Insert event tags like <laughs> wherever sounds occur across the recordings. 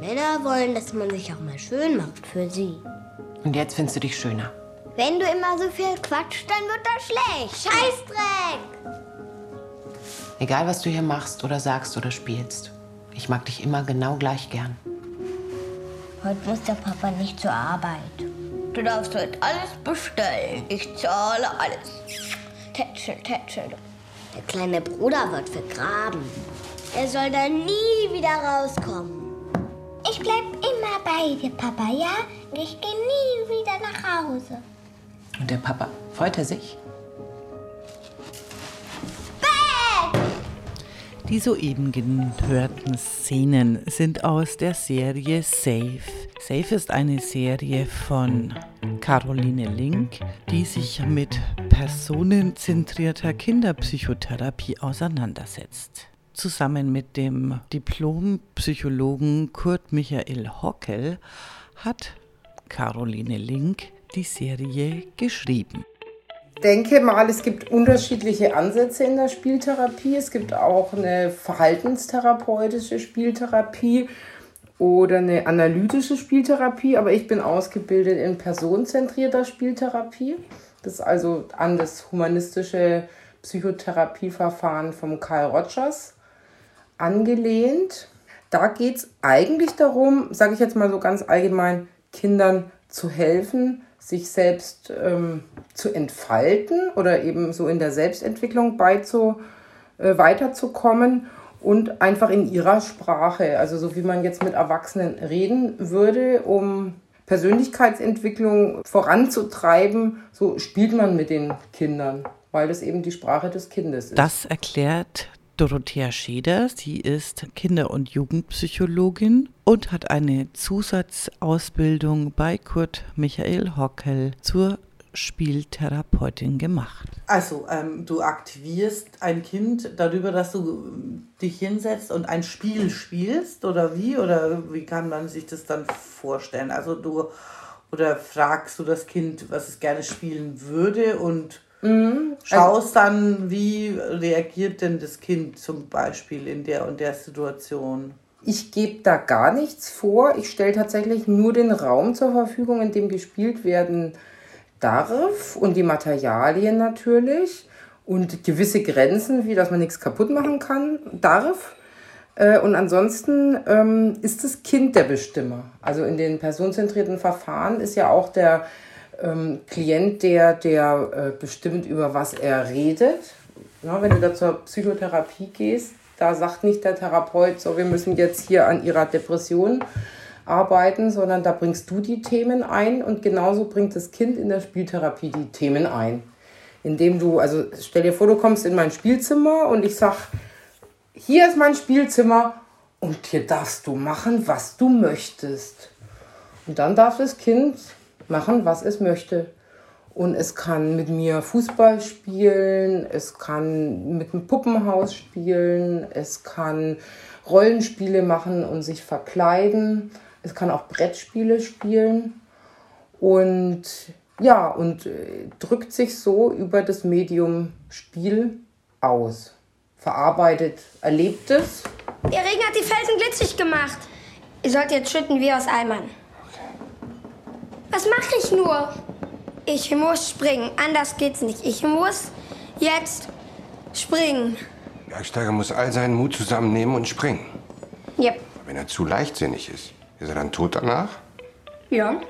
Männer wollen, dass man sich auch mal schön macht für sie. Und jetzt findest du dich schöner. Wenn du immer so viel quatscht, dann wird das schlecht. Scheißdreck! Egal, was du hier machst oder sagst oder spielst. Ich mag dich immer genau gleich gern. Heute muss der Papa nicht zur Arbeit. Du darfst heute alles bestellen. Ich zahle alles. Tätschel, tätschel. Der kleine Bruder wird vergraben. Er soll da nie wieder rauskommen. Ich bleib immer bei dir, Papa, ja? Ich gehe nie wieder nach Hause. Und der Papa, freut er sich? Die soeben gehörten Szenen sind aus der Serie Safe. Safe ist eine Serie von Caroline Link, die sich mit personenzentrierter Kinderpsychotherapie auseinandersetzt. Zusammen mit dem Diplompsychologen Kurt Michael Hockel hat Caroline Link die Serie geschrieben denke mal, es gibt unterschiedliche Ansätze in der Spieltherapie. Es gibt auch eine verhaltenstherapeutische Spieltherapie oder eine analytische Spieltherapie, aber ich bin ausgebildet in personenzentrierter Spieltherapie. Das ist also an das humanistische Psychotherapieverfahren von Carl Rogers angelehnt. Da geht es eigentlich darum, sage ich jetzt mal so ganz allgemein, Kindern zu helfen, sich selbst ähm, zu entfalten oder eben so in der Selbstentwicklung beizu, äh, weiterzukommen und einfach in ihrer Sprache, also so wie man jetzt mit Erwachsenen reden würde, um Persönlichkeitsentwicklung voranzutreiben, so spielt man mit den Kindern, weil das eben die Sprache des Kindes ist. Das erklärt Dorothea Scheder. Sie ist Kinder- und Jugendpsychologin und hat eine Zusatzausbildung bei Kurt Michael Hockel zur Spieltherapeutin gemacht. Also, ähm, du aktivierst ein Kind darüber, dass du dich hinsetzt und ein Spiel spielst oder wie? Oder wie kann man sich das dann vorstellen? Also, du oder fragst du das Kind, was es gerne spielen würde und Mhm. Schaust also, dann, wie reagiert denn das Kind zum Beispiel in der und der Situation? Ich gebe da gar nichts vor. Ich stelle tatsächlich nur den Raum zur Verfügung, in dem gespielt werden darf und die Materialien natürlich und gewisse Grenzen, wie dass man nichts kaputt machen kann, darf. Äh, und ansonsten ähm, ist das Kind der Bestimmer. Also in den personenzentrierten Verfahren ist ja auch der ähm, Klient, der, der äh, bestimmt, über was er redet. Ja, wenn du da zur Psychotherapie gehst, da sagt nicht der Therapeut, so, wir müssen jetzt hier an ihrer Depression arbeiten, sondern da bringst du die Themen ein und genauso bringt das Kind in der Spieltherapie die Themen ein. Indem du, also stell dir vor, du kommst in mein Spielzimmer und ich sag, hier ist mein Spielzimmer und hier darfst du machen, was du möchtest. Und dann darf das Kind machen, was es möchte. Und es kann mit mir Fußball spielen, es kann mit einem Puppenhaus spielen, es kann Rollenspiele machen und sich verkleiden, es kann auch Brettspiele spielen und ja, und äh, drückt sich so über das Medium Spiel aus. Verarbeitet Erlebtes. Der Regen hat die Felsen glitzig gemacht. Ihr sollt jetzt schütten wie aus Eimern. Was mache ich nur? Ich muss springen. Anders geht's nicht. Ich muss jetzt springen. Bergsteiger muss all seinen Mut zusammennehmen und springen. Yep. Wenn er zu leichtsinnig ist, ist er dann tot danach? Ja.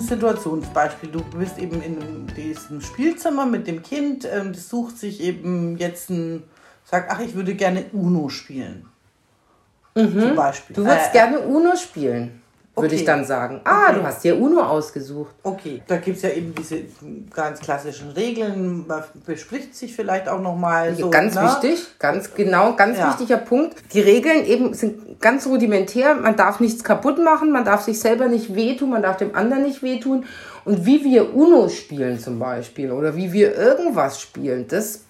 Situationsbeispiel. Du bist eben in diesem Spielzimmer mit dem Kind, ähm, das sucht sich eben jetzt ein, sagt, ach, ich würde gerne Uno spielen. Mhm. Zum Beispiel. Du würdest äh, gerne Uno spielen. Würde Okay. ich dann sagen. Ah, Okay. du hast dir Uno ausgesucht. Okay, da gibt es ja eben diese ganz klassischen Regeln. Man bespricht sich vielleicht auch nochmal so. ganz ne? wichtig, ganz genau, ganz Ja. wichtiger Punkt. Die Regeln eben sind ganz rudimentär. Man darf nichts kaputt machen, man darf sich selber nicht wehtun, man darf dem anderen nicht wehtun. Und wie wir Uno spielen zum Beispiel oder wie wir irgendwas spielen, das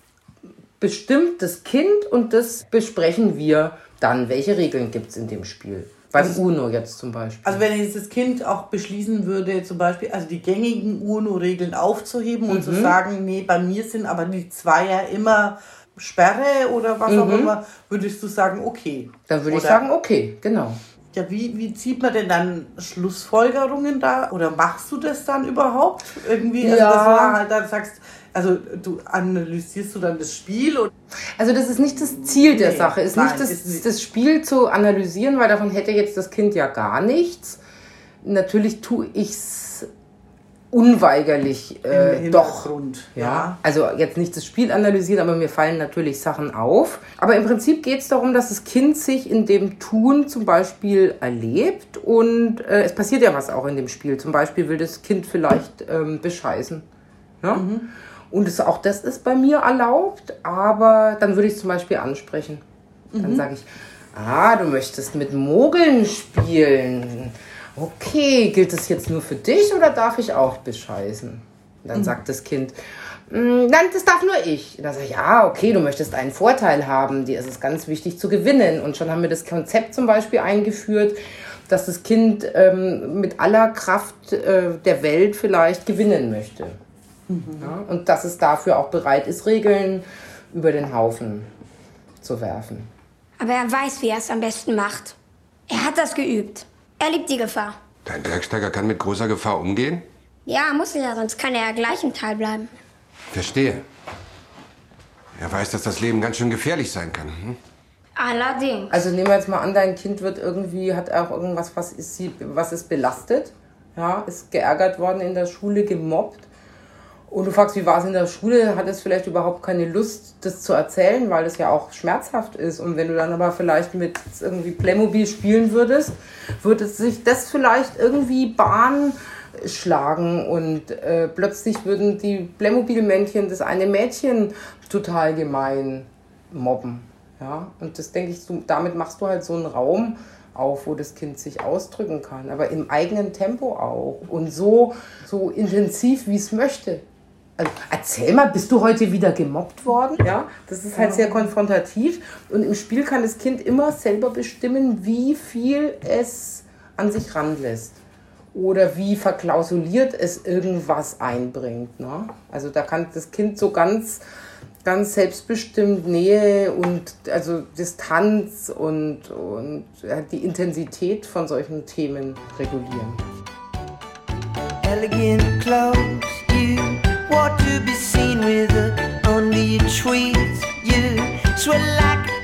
bestimmt das Kind und das besprechen wir dann. Welche Regeln gibt es in dem Spiel? Beim Uno jetzt zum Beispiel. Also wenn jetzt das Kind auch beschließen würde, zum Beispiel, also die gängigen UNO-Regeln aufzuheben und zu Mhm. sagen, nee, bei mir sind aber die Zweier immer Sperre oder was auch immer, würdest du sagen, okay. Mhm. dann würde ich sagen, okay, genau. Ja, wie, wie zieht man denn dann Schlussfolgerungen da? Oder machst du das dann überhaupt? Irgendwie, also Ja. dass du halt dann sagst, also du analysierst du dann das Spiel Also das ist nicht das Ziel der Nee, Sache, ist nein, nicht das, ist nicht. das Spiel zu analysieren, weil davon hätte jetzt das Kind ja gar nichts. Natürlich tue ich es unweigerlich äh, doch. Hintergrund. Ja, also jetzt nicht das Spiel analysieren, aber mir fallen natürlich Sachen auf. Aber im Prinzip geht es darum, dass das Kind sich in dem Tun zum Beispiel erlebt und äh, es passiert ja was auch in dem Spiel. Zum Beispiel will das Kind vielleicht ähm, bescheißen. Ja? Und es, auch das ist bei mir erlaubt, aber dann würde ich es zum Beispiel ansprechen. Dann sage ich, ah, du möchtest mit Mogeln spielen. Okay, gilt das jetzt nur für dich oder darf ich auch bescheißen? Und dann sagt das Kind, "Mm, Nein, das darf nur ich. Und dann sage ich, ja, okay, du möchtest einen Vorteil haben. Dir ist es ganz wichtig zu gewinnen. Und schon haben wir das Konzept zum Beispiel eingeführt, dass das Kind ähm, mit aller Kraft äh, der Welt vielleicht gewinnen möchte. Ja, und dass es dafür auch bereit ist, Regeln über den Haufen zu werfen. Aber er weiß, wie er es am besten macht. Er hat das geübt. Er liebt die Gefahr. Dein Bergsteiger kann mit großer Gefahr umgehen? Ja, muss er ja, sonst kann er ja gleich im Tal bleiben. Verstehe. Er weiß, dass das Leben ganz schön gefährlich sein kann. Hm? Allerdings. Also nehmen wir jetzt mal an, dein Kind wird irgendwie, hat auch irgendwas, was ist, sie, was ist belastet, ja, ist geärgert worden in der Schule, gemobbt. Und du fragst, wie war es in der Schule? Hat es vielleicht überhaupt keine Lust, das zu erzählen, weil es ja auch schmerzhaft ist. Und wenn du dann aber vielleicht mit irgendwie Playmobil spielen würdest, würde sich das vielleicht irgendwie Bahn schlagen und äh, plötzlich würden die Playmobil-Männchen das eine Mädchen total gemein mobben. Ja? Und das denke ich, damit machst du halt so einen Raum auf, wo das Kind sich ausdrücken kann, aber im eigenen Tempo auch und so, so intensiv, wie es möchte. Also, erzähl mal, bist du heute wieder gemobbt worden? Ja, das ist halt sehr konfrontativ und im Spiel kann das Kind immer selber bestimmen, wie viel es an sich ranlässt oder wie verklausuliert es irgendwas einbringt. Ne? Also da kann das Kind so ganz, ganz selbstbestimmt Nähe und also Distanz und, und ja, die Intensität von solchen Themen regulieren. elegant clothes. Want to be seen with her under your tweeds. You sweat like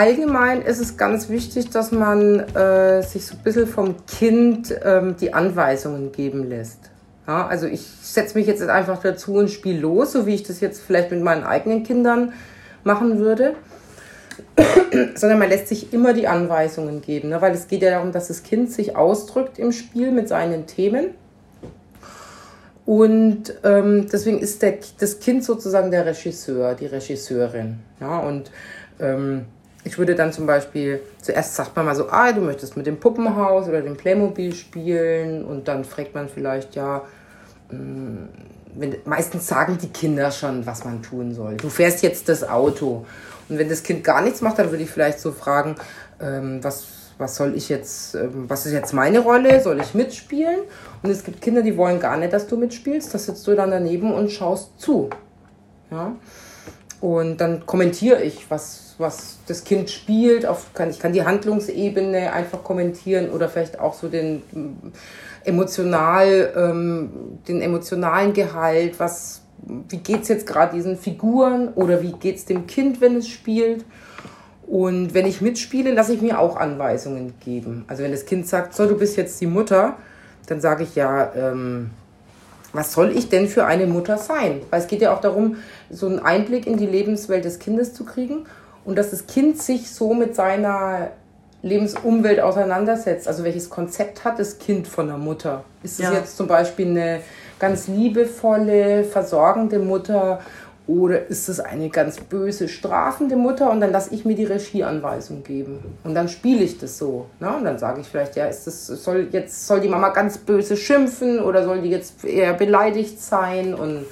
Allgemein ist es ganz wichtig, dass man äh, sich so ein bisschen vom Kind ähm, die Anweisungen geben lässt. Ja, also ich setze mich jetzt einfach dazu und spiele los, so wie ich das jetzt vielleicht mit meinen eigenen Kindern machen würde. <clears throat> Sondern man lässt sich immer die Anweisungen geben, ne? weil es geht ja darum, dass das Kind sich ausdrückt im Spiel mit seinen Themen. Und ähm, deswegen ist der, das Kind sozusagen der Regisseur, die Regisseurin. Ja, und ähm, ich würde dann zum Beispiel, zuerst sagt man mal so, ah, du möchtest mit dem Puppenhaus oder dem Playmobil spielen und dann fragt man vielleicht, ja, mh, wenn, meistens sagen die Kinder schon, was man tun soll. Du fährst jetzt das Auto. Und wenn das Kind gar nichts macht, dann würde ich vielleicht so fragen, ähm, was, was soll ich jetzt, ähm, was ist jetzt meine Rolle? Soll ich mitspielen? Und es gibt Kinder, die wollen gar nicht, dass du mitspielst. Da sitzt du dann daneben und schaust zu. Ja? Und dann kommentiere ich, was, was das Kind spielt. Auf, kann, ich kann die Handlungsebene einfach kommentieren oder vielleicht auch so den mm, emotional, ähm, den emotionalen Gehalt, was, wie geht es jetzt gerade diesen Figuren oder wie geht es dem Kind, wenn es spielt. Und wenn ich mitspiele, lasse ich mir auch Anweisungen geben. Also wenn das Kind sagt, so, du bist jetzt die Mutter, dann sage ich ja, ähm, was soll ich denn für eine Mutter sein? Weil es geht ja auch darum, so einen Einblick in die Lebenswelt des Kindes zu kriegen und dass das Kind sich so mit seiner Lebensumwelt auseinandersetzt. Also welches Konzept hat das Kind von der Mutter? Ist es Ja. jetzt zum Beispiel eine ganz liebevolle, versorgende Mutter oder ist es eine ganz böse, strafende Mutter? Und dann lasse ich mir die Regieanweisung geben. Und dann spiele ich das so. Ne? Und dann sage ich vielleicht, ja, ist das, soll jetzt soll die Mama ganz böse schimpfen oder soll die jetzt eher beleidigt sein? Und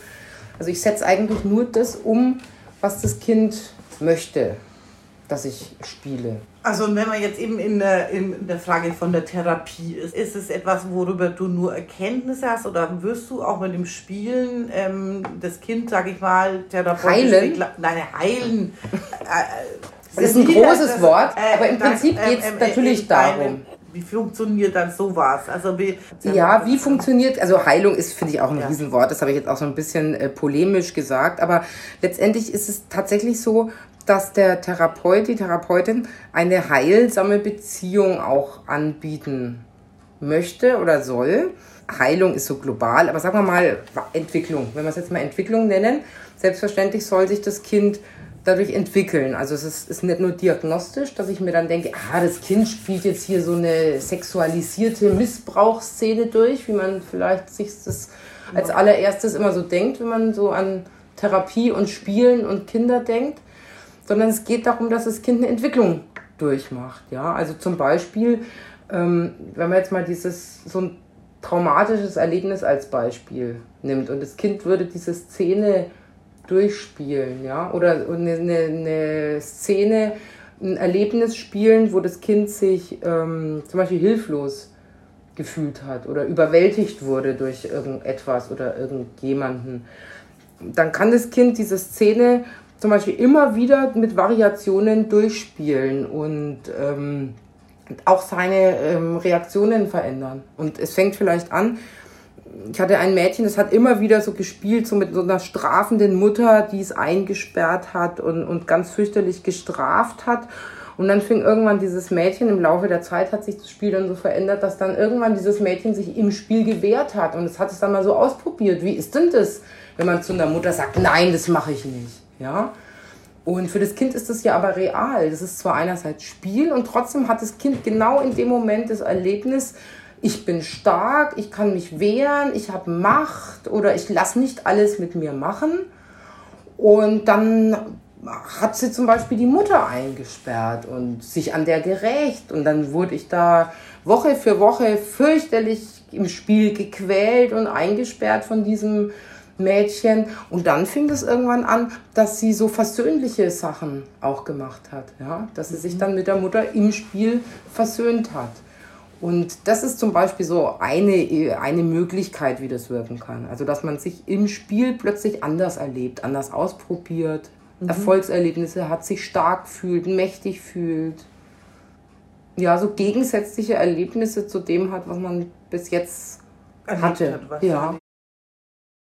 also ich setze eigentlich nur das um, was das Kind möchte, dass ich spiele. Also wenn man jetzt eben in der, in der Frage von der Therapie ist, ist es etwas, worüber du nur Erkenntnisse hast oder wirst du auch mit dem Spielen ähm, das Kind, sag ich mal, therapeutisch Heilen? Nein, heilen. <laughs> Das ist ein großes Wort, aber im Prinzip das- geht's ähm, ähm, natürlich in deinem- darum. Wie funktioniert dann sowas? Also wie, Ja, wie funktioniert, also Heilung ist, finde ich, auch ein Ja. Riesenwort, das habe ich jetzt auch so ein bisschen äh, polemisch gesagt, aber letztendlich ist es tatsächlich so, dass der Therapeut, die Therapeutin eine heilsame Beziehung auch anbieten möchte oder soll. Heilung ist so global, aber sagen wir mal Entwicklung, wenn wir es jetzt mal Entwicklung nennen, selbstverständlich soll sich das Kind dadurch entwickeln. Also es ist, ist nicht nur diagnostisch, dass ich mir dann denke, ah, das Kind spielt jetzt hier so eine sexualisierte Missbrauchsszene durch, wie man vielleicht sich das als allererstes immer so denkt, wenn man so an Therapie und Spielen und Kinder denkt, sondern es geht darum, dass das Kind eine Entwicklung durchmacht. Ja, also zum Beispiel, ähm, wenn man jetzt mal dieses so ein traumatisches Erlebnis als Beispiel nimmt und das Kind würde diese Szene durchspielen, ja, oder eine, eine, Szene, ein Erlebnis spielen, wo das Kind sich ähm, zum Beispiel hilflos gefühlt hat oder überwältigt wurde durch irgendetwas oder irgendjemanden, dann kann das Kind diese Szene zum Beispiel immer wieder mit Variationen durchspielen und ähm, auch seine ähm, Reaktionen verändern. Und es fängt vielleicht an, ich hatte ein Mädchen, das hat immer wieder so gespielt, so mit so einer strafenden Mutter, die es eingesperrt hat und, und ganz fürchterlich gestraft hat. Und dann fing irgendwann dieses Mädchen, im Laufe der Zeit hat sich das Spiel dann so verändert, dass dann irgendwann dieses Mädchen sich im Spiel gewehrt hat. Und es hat es dann mal so ausprobiert. Wie ist denn das, wenn man zu einer Mutter sagt, nein, das mache ich nicht. Ja? Und für das Kind ist das ja aber real. Das ist zwar einerseits Spiel und trotzdem hat das Kind genau in dem Moment das Erlebnis, ich bin stark, ich kann mich wehren, ich habe Macht oder ich lasse nicht alles mit mir machen. Und dann hat sie zum Beispiel die Mutter eingesperrt und sich an der gerecht. Und dann wurde ich da Woche für Woche fürchterlich im Spiel gequält und eingesperrt von diesem Mädchen. Und dann fing es irgendwann an, dass sie so versöhnliche Sachen auch gemacht hat. Ja? Dass sie sich dann mit der Mutter im Spiel versöhnt hat. Und das ist zum Beispiel so eine, eine Möglichkeit, wie das wirken kann. Also, dass man sich im Spiel plötzlich anders erlebt, anders ausprobiert, Erfolgserlebnisse hat, sich stark fühlt, mächtig fühlt. Ja, so gegensätzliche Erlebnisse zu dem hat, was man bis jetzt hatte. hat, Ja.